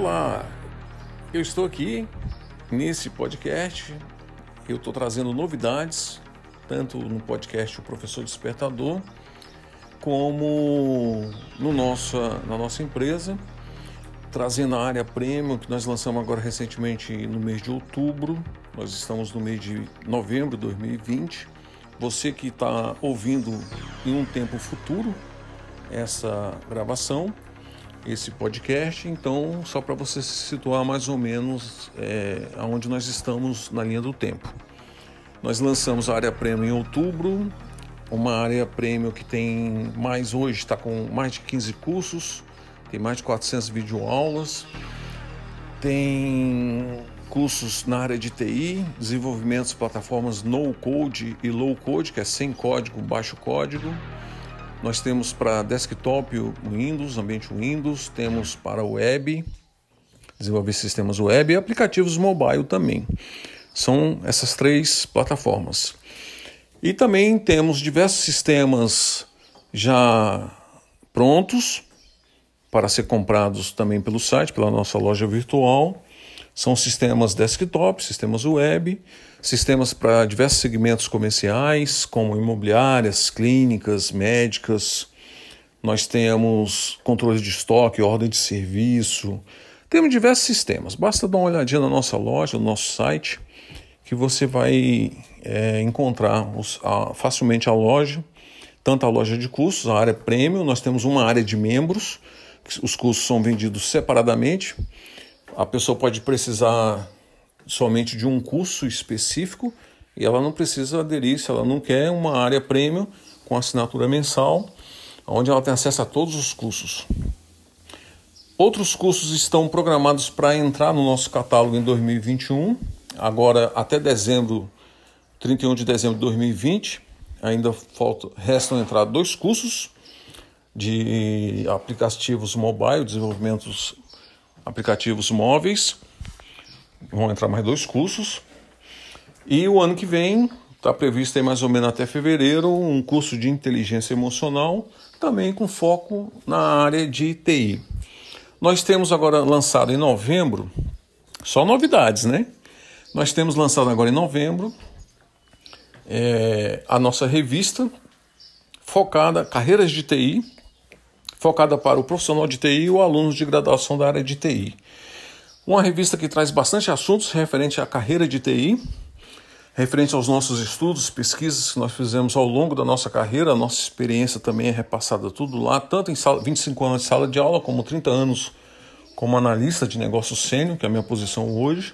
Olá, eu estou aqui nesse podcast. Eu estou trazendo novidades, tanto no podcast O Professor Despertador, como no nossa, na nossa empresa, trazendo a área premium que nós lançamos agora recentemente no mês de outubro. Nós estamos no mês de novembro de 2020. Você que está ouvindo em um tempo futuro essa gravação, esse podcast. Então, só para você se situar mais ou menos é, aonde nós estamos na linha do tempo. Nós lançamos a área premium em outubro, uma área premium que tem mais hoje, está com mais de 15 cursos, tem mais de 400 videoaulas, tem cursos na área de TI, desenvolvimento de plataformas no code e low code, que é sem código, baixo código nós temos para desktop o Windows, ambiente Windows, temos para web, desenvolver sistemas web e aplicativos mobile também. São essas três plataformas. E também temos diversos sistemas já prontos para ser comprados também pelo site, pela nossa loja virtual. São sistemas desktop, sistemas web, sistemas para diversos segmentos comerciais, como imobiliárias, clínicas, médicas. Nós temos controle de estoque, ordem de serviço. Temos diversos sistemas. Basta dar uma olhadinha na nossa loja, no nosso site, que você vai é, encontrar os, a, facilmente a loja, tanto a loja de cursos, a área premium, nós temos uma área de membros, os cursos são vendidos separadamente a pessoa pode precisar somente de um curso específico e ela não precisa aderir se ela não quer uma área premium com assinatura mensal, onde ela tem acesso a todos os cursos. Outros cursos estão programados para entrar no nosso catálogo em 2021, agora até dezembro, 31 de dezembro de 2020. Ainda falta, restam entrar dois cursos de aplicativos mobile, desenvolvimentos aplicativos móveis. Vão entrar mais dois cursos. E o ano que vem está previsto aí mais ou menos até fevereiro um curso de inteligência emocional, também com foco na área de TI. Nós temos agora lançado em novembro, só novidades, né? Nós temos lançado agora em novembro é, a nossa revista focada carreiras de TI focada para o profissional de TI e o aluno de graduação da área de TI. Uma revista que traz bastante assuntos referente à carreira de TI, referente aos nossos estudos, pesquisas que nós fizemos ao longo da nossa carreira, a nossa experiência também é repassada tudo lá, tanto em sala, 25 anos de sala de aula, como 30 anos como analista de negócios sênior, que é a minha posição hoje.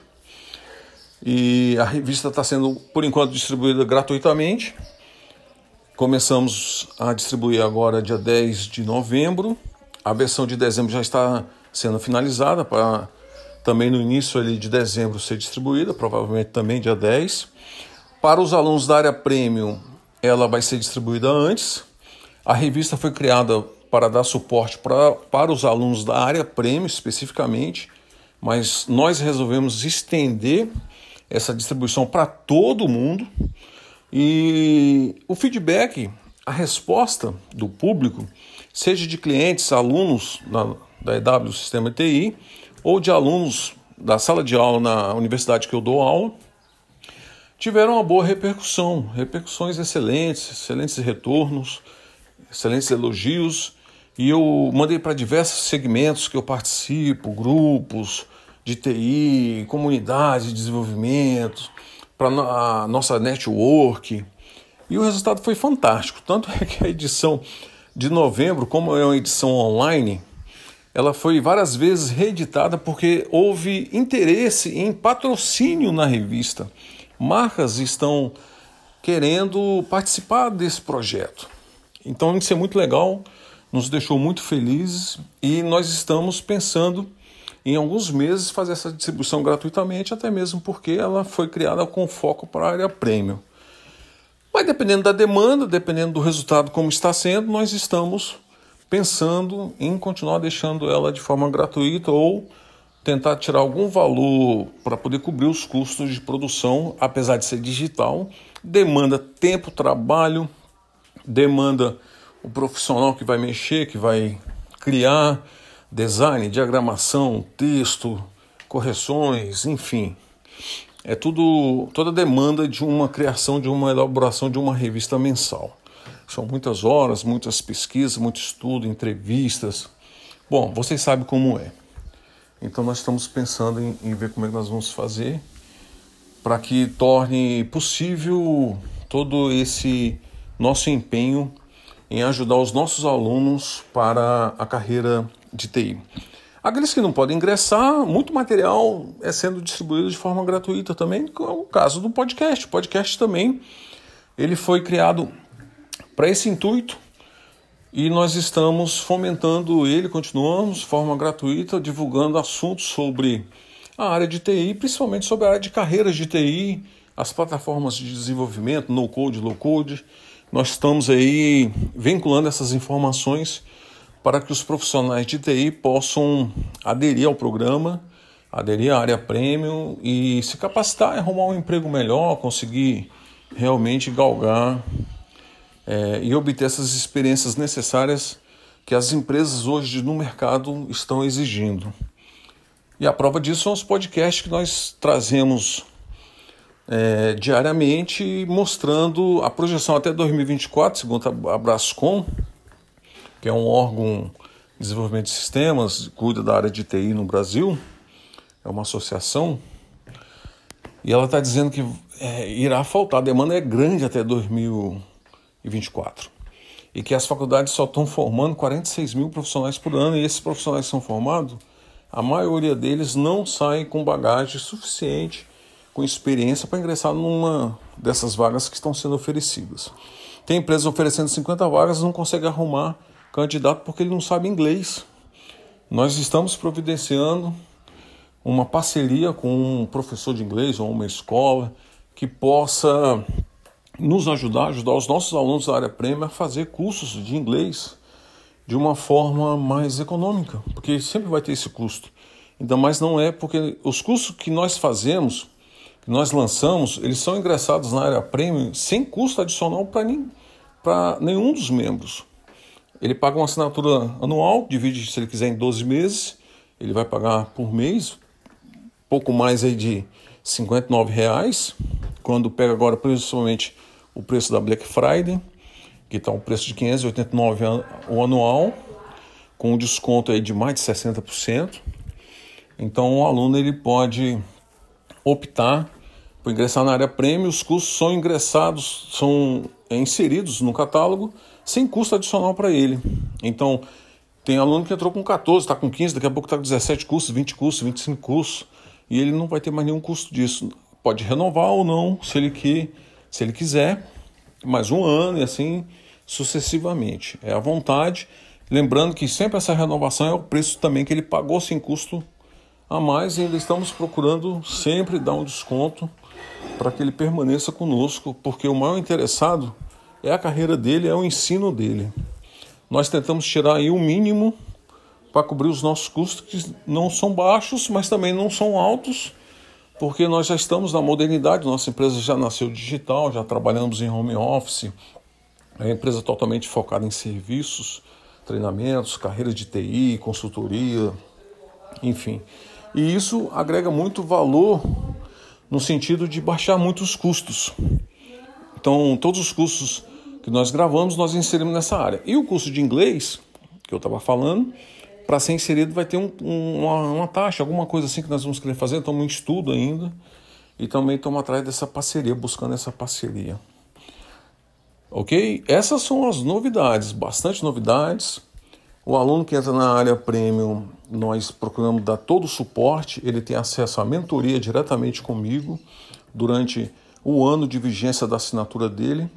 E a revista está sendo, por enquanto, distribuída gratuitamente. Começamos a distribuir agora dia 10 de novembro. A versão de dezembro já está sendo finalizada para também no início ali de dezembro ser distribuída, provavelmente também dia 10. Para os alunos da área premium, ela vai ser distribuída antes. A revista foi criada para dar suporte para, para os alunos da área premium especificamente, mas nós resolvemos estender essa distribuição para todo mundo e o feedback, a resposta do público, seja de clientes, alunos da, da EW Sistema TI ou de alunos da sala de aula na universidade que eu dou aula, tiveram uma boa repercussão, repercussões excelentes, excelentes retornos, excelentes elogios, e eu mandei para diversos segmentos que eu participo, grupos de TI, comunidades de desenvolvimento, para a nossa network. E o resultado foi fantástico. Tanto é que a edição de novembro, como é uma edição online, ela foi várias vezes reeditada porque houve interesse em patrocínio na revista. Marcas estão querendo participar desse projeto. Então isso é muito legal, nos deixou muito felizes e nós estamos pensando em alguns meses fazer essa distribuição gratuitamente, até mesmo porque ela foi criada com foco para a área premium. Mas dependendo da demanda, dependendo do resultado como está sendo, nós estamos pensando em continuar deixando ela de forma gratuita ou tentar tirar algum valor para poder cobrir os custos de produção, apesar de ser digital, demanda tempo, trabalho, demanda o profissional que vai mexer, que vai criar design, diagramação, texto, correções, enfim. É tudo toda demanda de uma criação, de uma elaboração de uma revista mensal. São muitas horas, muitas pesquisas, muito estudo, entrevistas. Bom, vocês sabem como é. Então nós estamos pensando em, em ver como é que nós vamos fazer para que torne possível todo esse nosso empenho em ajudar os nossos alunos para a carreira de TI. Aqueles que não podem ingressar, muito material é sendo distribuído de forma gratuita também, como é o caso do podcast. O podcast também ele foi criado para esse intuito e nós estamos fomentando ele, continuamos de forma gratuita, divulgando assuntos sobre a área de TI, principalmente sobre a área de carreiras de TI, as plataformas de desenvolvimento, no code, low code. Nós estamos aí vinculando essas informações para que os profissionais de TI possam aderir ao programa, aderir à área premium e se capacitar, arrumar um emprego melhor, conseguir realmente galgar é, e obter essas experiências necessárias que as empresas hoje no mercado estão exigindo. E a prova disso são os podcasts que nós trazemos é, diariamente, mostrando a projeção até 2024, segundo a Brascom, que é um órgão de desenvolvimento de sistemas, cuida da área de TI no Brasil, é uma associação, e ela está dizendo que é, irá faltar, a demanda é grande até 2024. E que as faculdades só estão formando 46 mil profissionais por ano, e esses profissionais que são formados, a maioria deles não saem com bagagem suficiente, com experiência para ingressar numa dessas vagas que estão sendo oferecidas. Tem empresas oferecendo 50 vagas não consegue arrumar candidato porque ele não sabe inglês. Nós estamos providenciando uma parceria com um professor de inglês ou uma escola que possa nos ajudar, ajudar os nossos alunos da área prêmio a fazer cursos de inglês de uma forma mais econômica, porque sempre vai ter esse custo. Ainda mais não é porque os cursos que nós fazemos, que nós lançamos, eles são ingressados na área premium sem custo adicional para nenhum dos membros. Ele paga uma assinatura anual, divide se ele quiser em 12 meses, ele vai pagar por mês, pouco mais aí de 59 reais, quando pega agora principalmente o preço da Black Friday, que está um preço de 589 o anual, com um desconto aí de mais de 60%. Então o aluno ele pode optar por ingressar na área premium, os custos são ingressados, são inseridos no catálogo sem custo adicional para ele. Então, tem aluno que entrou com 14, está com 15, daqui a pouco está com 17 cursos, 20 cursos, 25 cursos, e ele não vai ter mais nenhum custo disso. Pode renovar ou não, se ele, que, se ele quiser, mais um ano e assim sucessivamente. É à vontade. Lembrando que sempre essa renovação é o preço também que ele pagou sem custo a mais e ainda estamos procurando sempre dar um desconto para que ele permaneça conosco, porque o maior interessado é a carreira dele, é o ensino dele. Nós tentamos tirar aí o mínimo para cobrir os nossos custos, que não são baixos, mas também não são altos, porque nós já estamos na modernidade, nossa empresa já nasceu digital, já trabalhamos em home office, é uma empresa totalmente focada em serviços, treinamentos, carreira de TI, consultoria, enfim. E isso agrega muito valor no sentido de baixar muitos custos. Então, todos os custos que nós gravamos, nós inserimos nessa área. E o curso de inglês, que eu estava falando, para ser inserido vai ter um, um, uma, uma, taxa, alguma coisa assim que nós vamos querer fazer, estamos em estudo ainda. E também estamos atrás dessa parceria, buscando essa parceria. Ok? Essas são as novidades, bastante novidades. O aluno que entra na área premium, nós procuramos dar todo o suporte, ele tem acesso à mentoria diretamente comigo durante o ano de vigência da assinatura dele.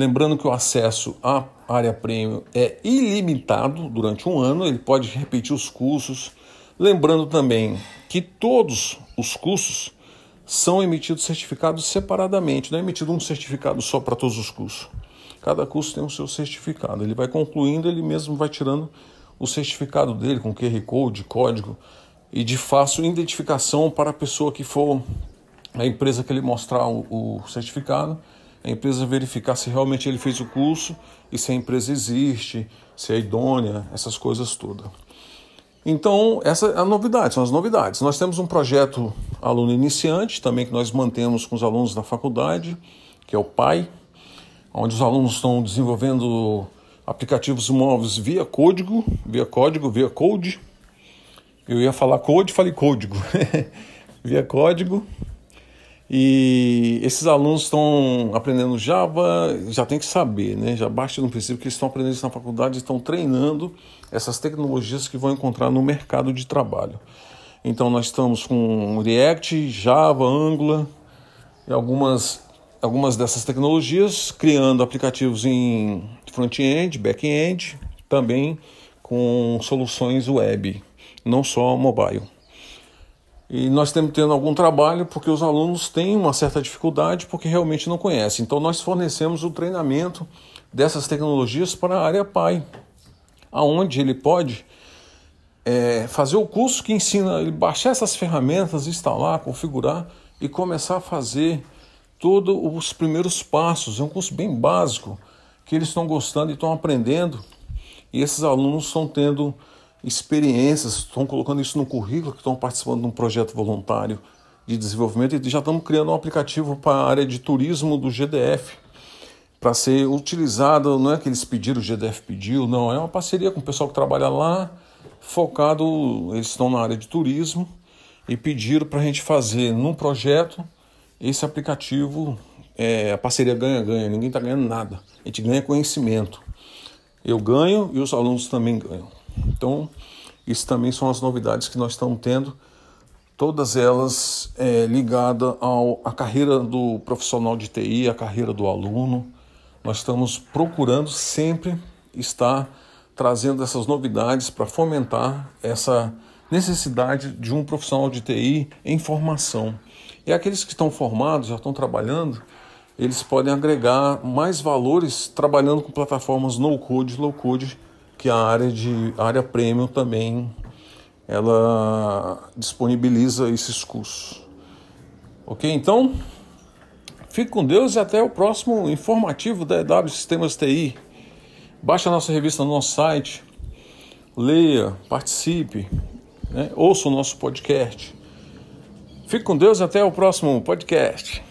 Lembrando que o acesso à área premium é ilimitado durante um ano, ele pode repetir os cursos. Lembrando também que todos os cursos são emitidos certificados separadamente, não é emitido um certificado só para todos os cursos. Cada curso tem o seu certificado. Ele vai concluindo, ele mesmo vai tirando o certificado dele com QR Code, código e de fácil identificação para a pessoa que for a empresa que ele mostrar o, o certificado, a empresa verificar se realmente ele fez o curso e se a empresa existe, se é idônea, essas coisas todas. Então, essa é a novidade, são as novidades. Nós temos um projeto aluno iniciante, também que nós mantemos com os alunos da faculdade, que é o PAI, onde os alunos estão desenvolvendo aplicativos móveis via código, via código, via code. Eu ia falar code, falei código. via código. E esses alunos estão aprendendo Java, já tem que saber, né? Já basta no princípio que eles estão aprendendo isso na faculdade, estão treinando essas tecnologias que vão encontrar no mercado de trabalho. Então nós estamos com React, Java, Angular e algumas, algumas dessas tecnologias, criando aplicativos em front-end, back-end, também com soluções web, não só mobile. E nós estamos tendo algum trabalho porque os alunos têm uma certa dificuldade porque realmente não conhecem. Então nós fornecemos o treinamento dessas tecnologias para a área PAI, aonde ele pode é, fazer o curso que ensina ele baixar essas ferramentas, instalar, configurar e começar a fazer todos os primeiros passos. É um curso bem básico que eles estão gostando e estão aprendendo e esses alunos estão tendo experiências, estão colocando isso no currículo, que estão participando de um projeto voluntário de desenvolvimento e já estamos criando um aplicativo para a área de turismo do GDF para ser utilizado, não é que eles pediram, o GDF pediu, não, é uma parceria com o pessoal que trabalha lá, focado, eles estão na área de turismo e pediram para a gente fazer num projeto esse aplicativo, é, a parceria ganha-ganha, ninguém está ganhando nada, a gente ganha conhecimento. Eu ganho e os alunos também ganham. Então, isso também são as novidades que nós estamos tendo, todas elas é, ligadas à carreira do profissional de TI, à carreira do aluno. Nós estamos procurando sempre estar trazendo essas novidades para fomentar essa necessidade de um profissional de TI em formação. E aqueles que estão formados, já estão trabalhando, eles podem agregar mais valores trabalhando com plataformas no code, low code que a área de a área premium também ela disponibiliza esses cursos. Ok? Então, fique com Deus e até o próximo informativo da EW Sistemas TI. Baixe a nossa revista no nosso site, leia, participe, né? ouça o nosso podcast. Fique com Deus e até o próximo podcast.